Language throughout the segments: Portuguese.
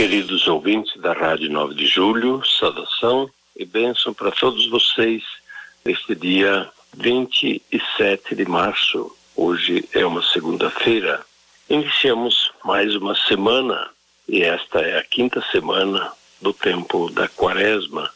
Queridos ouvintes da Rádio 9 de Julho, saudação e bênção para todos vocês neste dia 27 de março. Hoje é uma segunda-feira. Iniciamos mais uma semana e esta é a quinta semana do tempo da Quaresma.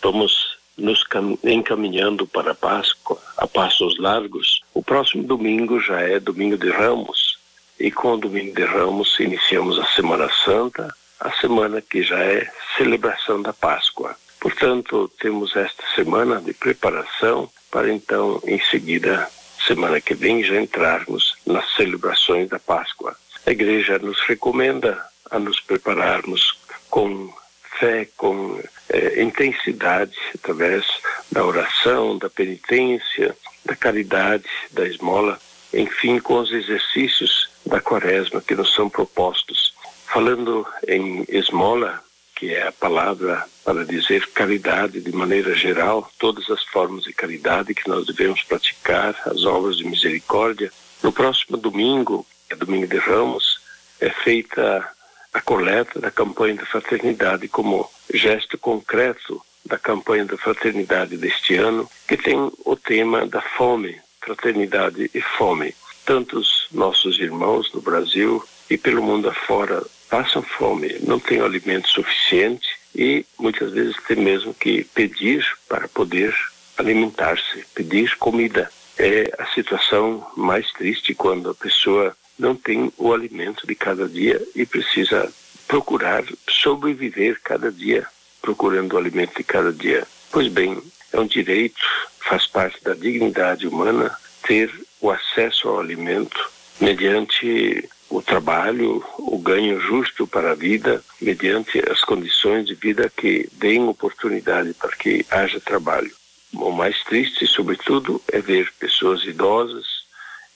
Vamos nos cam- encaminhando para a Páscoa a passos largos. O próximo domingo já é Domingo de Ramos e com o Domingo de Ramos iniciamos a Semana Santa, a semana que já é celebração da Páscoa. Portanto, temos esta semana de preparação para então, em seguida, semana que vem, já entrarmos nas celebrações da Páscoa. A Igreja nos recomenda a nos prepararmos com fé, com eh, intensidade, através da oração, da penitência, da caridade, da esmola, enfim, com os exercícios da quaresma que nos são propostos. Falando em esmola, que é a palavra para dizer caridade de maneira geral, todas as formas de caridade que nós devemos praticar, as obras de misericórdia. No próximo domingo, é domingo de Ramos, é feita a coleta da campanha da fraternidade como gesto concreto da campanha da fraternidade deste ano, que tem o tema da fome, fraternidade e fome. Tantos nossos irmãos no Brasil e pelo mundo afora passam fome, não têm alimento suficiente e muitas vezes têm mesmo que pedir para poder alimentar-se, pedir comida. É a situação mais triste quando a pessoa não tem o alimento de cada dia e precisa procurar sobreviver cada dia, procurando o alimento de cada dia. Pois bem, é um direito, faz parte da dignidade humana ter o acesso ao alimento mediante o trabalho, o ganho justo para a vida, mediante as condições de vida que deem oportunidade para que haja trabalho. O mais triste, sobretudo, é ver pessoas idosas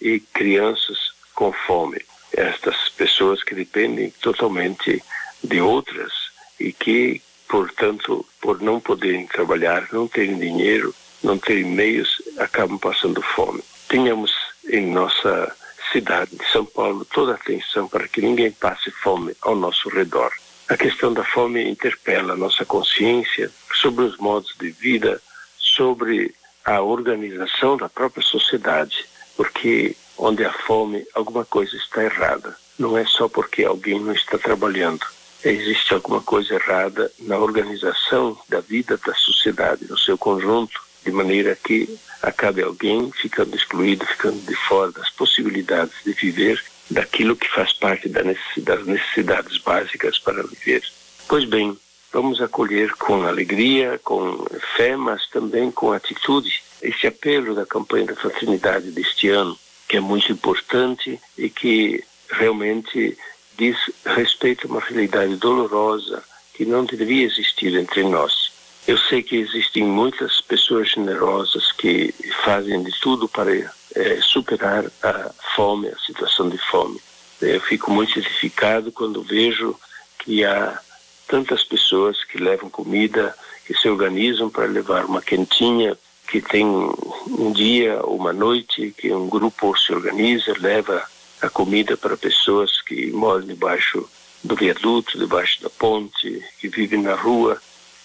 e crianças com fome. Estas pessoas que dependem totalmente de outras e que, portanto, por não poderem trabalhar, não terem dinheiro, não terem meios, acabam passando fome. Tenhamos em nossa cidade de São Paulo toda a atenção para que ninguém passe fome ao nosso redor. A questão da fome interpela a nossa consciência sobre os modos de vida, sobre a organização da própria sociedade, porque onde há fome, alguma coisa está errada. Não é só porque alguém não está trabalhando. Existe alguma coisa errada na organização da vida da sociedade, no seu conjunto, de maneira que acabe alguém ficando excluído, ficando de fora das possibilidades de viver daquilo que faz parte das necessidades básicas para viver. Pois bem, vamos acolher com alegria, com fé, mas também com atitude esse apelo da campanha da fraternidade deste ano, que é muito importante e que realmente diz respeito a uma realidade dolorosa que não deveria existir entre nós. Eu sei que existem muitas pessoas generosas que fazem de tudo para é, superar a fome, a situação de fome. Eu fico muito edificado quando vejo que há tantas pessoas que levam comida, que se organizam para levar uma quentinha, que tem um dia ou uma noite que um grupo se organiza, leva a comida para pessoas que moram debaixo do viaduto, debaixo da ponte, que vivem na rua.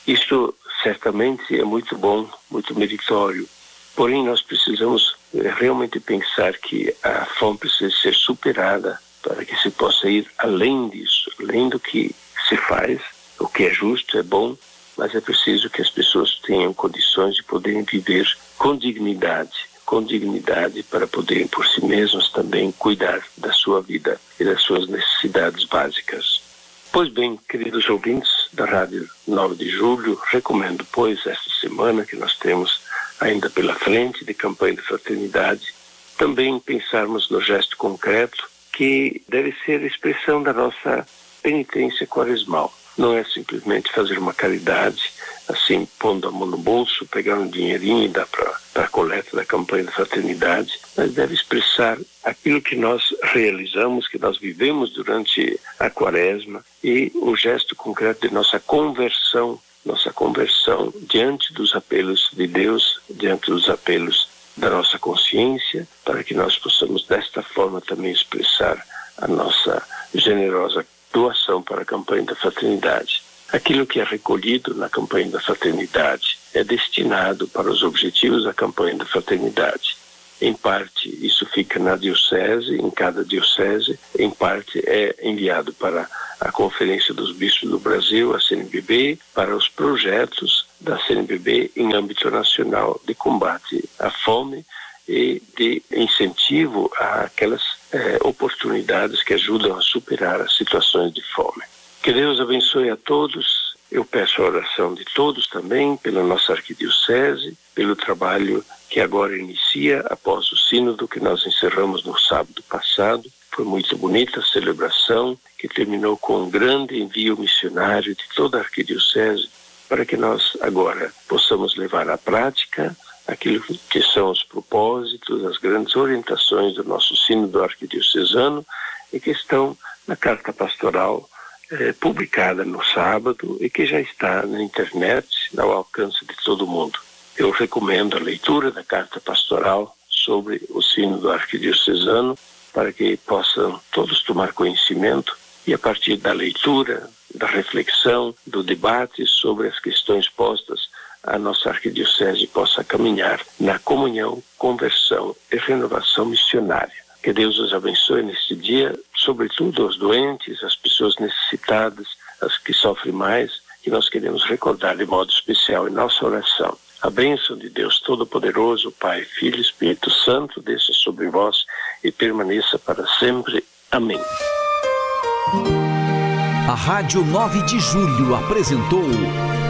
Isso certamente é muito bom, muito meritório. Porém, nós precisamos eh, realmente pensar que a fome precisa ser superada para que se possa ir além disso, além do que se faz, o que é justo, é bom, mas é preciso que as pessoas tenham condições de poderem viver com dignidade, com dignidade para poderem por si mesmos também cuidar da sua vida e das suas necessidades básicas. Pois bem, queridos ouvintes da Rádio 9 de Julho, recomendo, pois, esta semana que nós temos ainda pela frente de campanha de fraternidade, também pensarmos no gesto concreto que deve ser a expressão da nossa penitência quaresmal. Não é simplesmente fazer uma caridade, assim, pondo a mão no bolso, pegar um dinheirinho e dar para a coleta da campanha da fraternidade, mas deve expressar aquilo que nós realizamos, que nós vivemos durante a quaresma e o gesto concreto de nossa conversão, nossa conversão diante dos apelos de Deus, diante dos apelos da nossa consciência, para que nós possamos desta forma também expressar a nossa generosa doação para a campanha da fraternidade. Aquilo que é recolhido na campanha da fraternidade é destinado para os objetivos da campanha da fraternidade. Em parte, isso fica na diocese, em cada diocese, em parte é enviado para a Conferência dos Bispos do Brasil, a CNBB, para os projetos da CNBB em âmbito nacional de combate à fome e de incentivo àquelas eh, oportunidades que ajudam a superar as situações de fome. Que Deus abençoe a todos. Eu peço a oração de todos também, pela nossa arquidiocese, pelo trabalho que agora inicia após o sínodo que nós encerramos no sábado passado. Foi muito bonita a celebração, que terminou com um grande envio missionário de toda a arquidiocese, para que nós agora possamos levar à prática aquilo que são os propósitos, as grandes orientações do nosso sínodo arquidiocesano e que estão na carta pastoral eh, publicada no sábado e que já está na internet, ao alcance de todo mundo. Eu recomendo a leitura da carta pastoral sobre o sínodo arquidiocesano para que possam todos tomar conhecimento e a partir da leitura, da reflexão, do debate sobre as questões postas a nossa arquidiocese possa caminhar na comunhão, conversão e renovação missionária. Que Deus os abençoe neste dia, sobretudo os doentes, as pessoas necessitadas, as que sofrem mais, que nós queremos recordar de modo especial em nossa oração. A bênção de Deus Todo-Poderoso, Pai, Filho e Espírito Santo, desça sobre vós e permaneça para sempre. Amém. A Rádio 9 de Julho apresentou